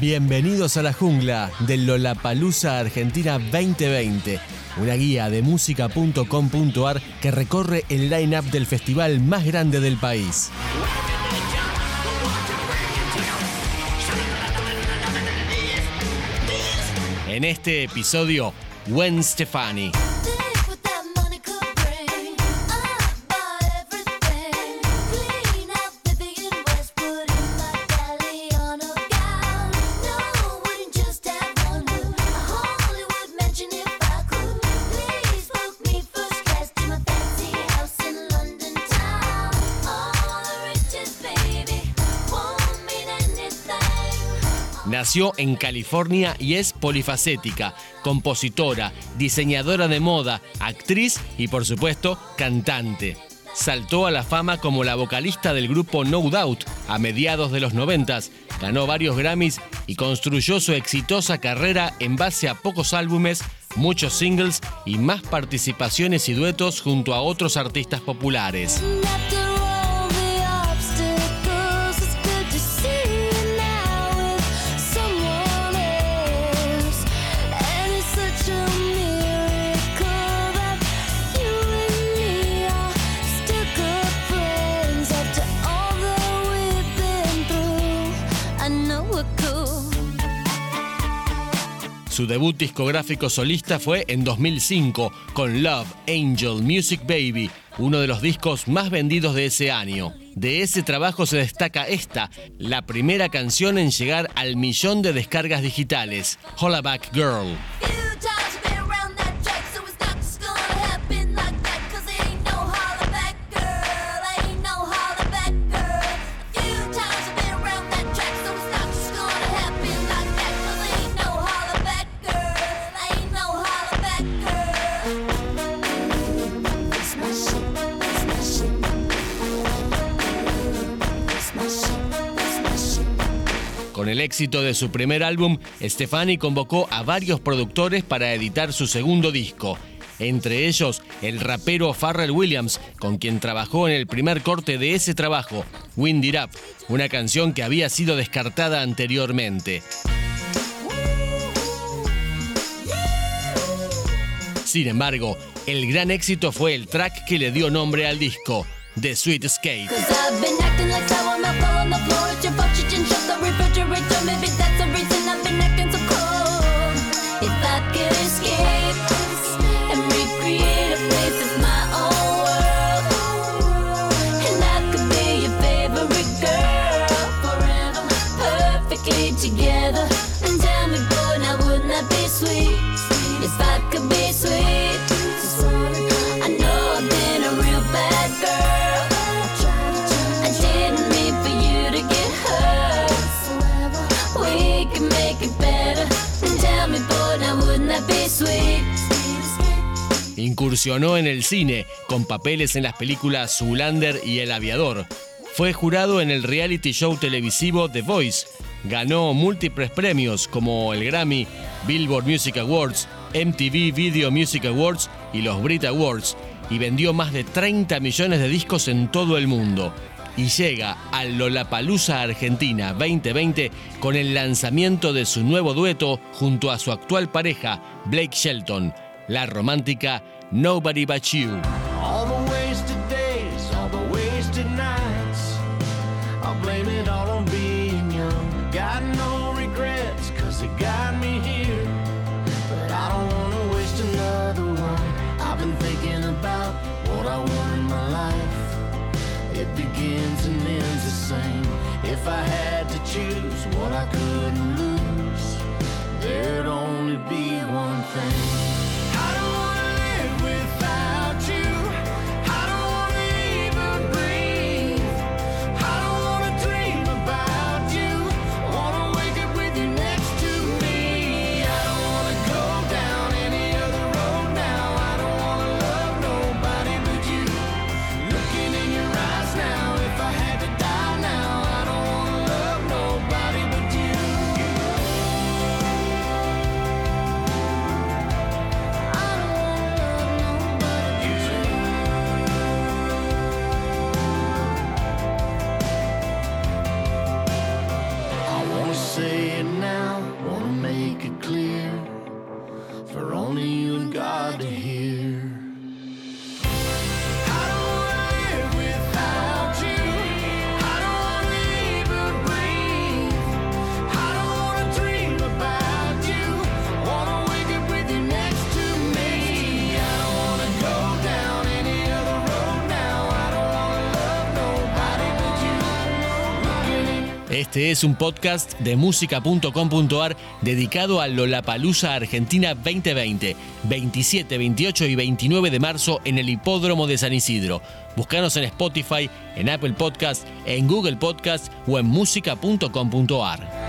Bienvenidos a la jungla del Lollapalooza Argentina 2020, una guía de música.com.ar que recorre el line-up del festival más grande del país. En este episodio, Gwen Stefani. Nació en California y es polifacética, compositora, diseñadora de moda, actriz y por supuesto cantante. Saltó a la fama como la vocalista del grupo No Doubt a mediados de los 90, ganó varios Grammys y construyó su exitosa carrera en base a pocos álbumes, muchos singles y más participaciones y duetos junto a otros artistas populares. Su debut discográfico solista fue en 2005 con Love Angel Music Baby, uno de los discos más vendidos de ese año. De ese trabajo se destaca esta, la primera canción en llegar al millón de descargas digitales, Hollaback Girl. Con el éxito de su primer álbum, Stefani convocó a varios productores para editar su segundo disco. Entre ellos, el rapero Pharrell Williams, con quien trabajó en el primer corte de ese trabajo, Wind It Up, una canción que había sido descartada anteriormente. Sin embargo, el gran éxito fue el track que le dio nombre al disco, The Sweet kitchen, shut the refrigerator, maybe. Incursionó en el cine con papeles en las películas Zoolander y El Aviador. Fue jurado en el reality show televisivo The Voice. Ganó múltiples premios como el Grammy, Billboard Music Awards, MTV Video Music Awards y los Brit Awards y vendió más de 30 millones de discos en todo el mundo. Y llega al Lollapalooza Argentina 2020 con el lanzamiento de su nuevo dueto junto a su actual pareja, Blake Shelton, la romántica Nobody But You. All the wasted days, all the wasted nights. I'll blame it all on being young. Got no regrets, cause it got me here. But I don't wanna waste another one. I've been thinking about what I want in my life. It begins and ends the same. If I had to choose what I couldn't body. Este es un podcast de música.com.ar dedicado a Lollapalooza Argentina 2020, 27, 28 y 29 de marzo en el Hipódromo de San Isidro. Búscanos en Spotify, en Apple Podcast, en Google Podcast o en música.com.ar.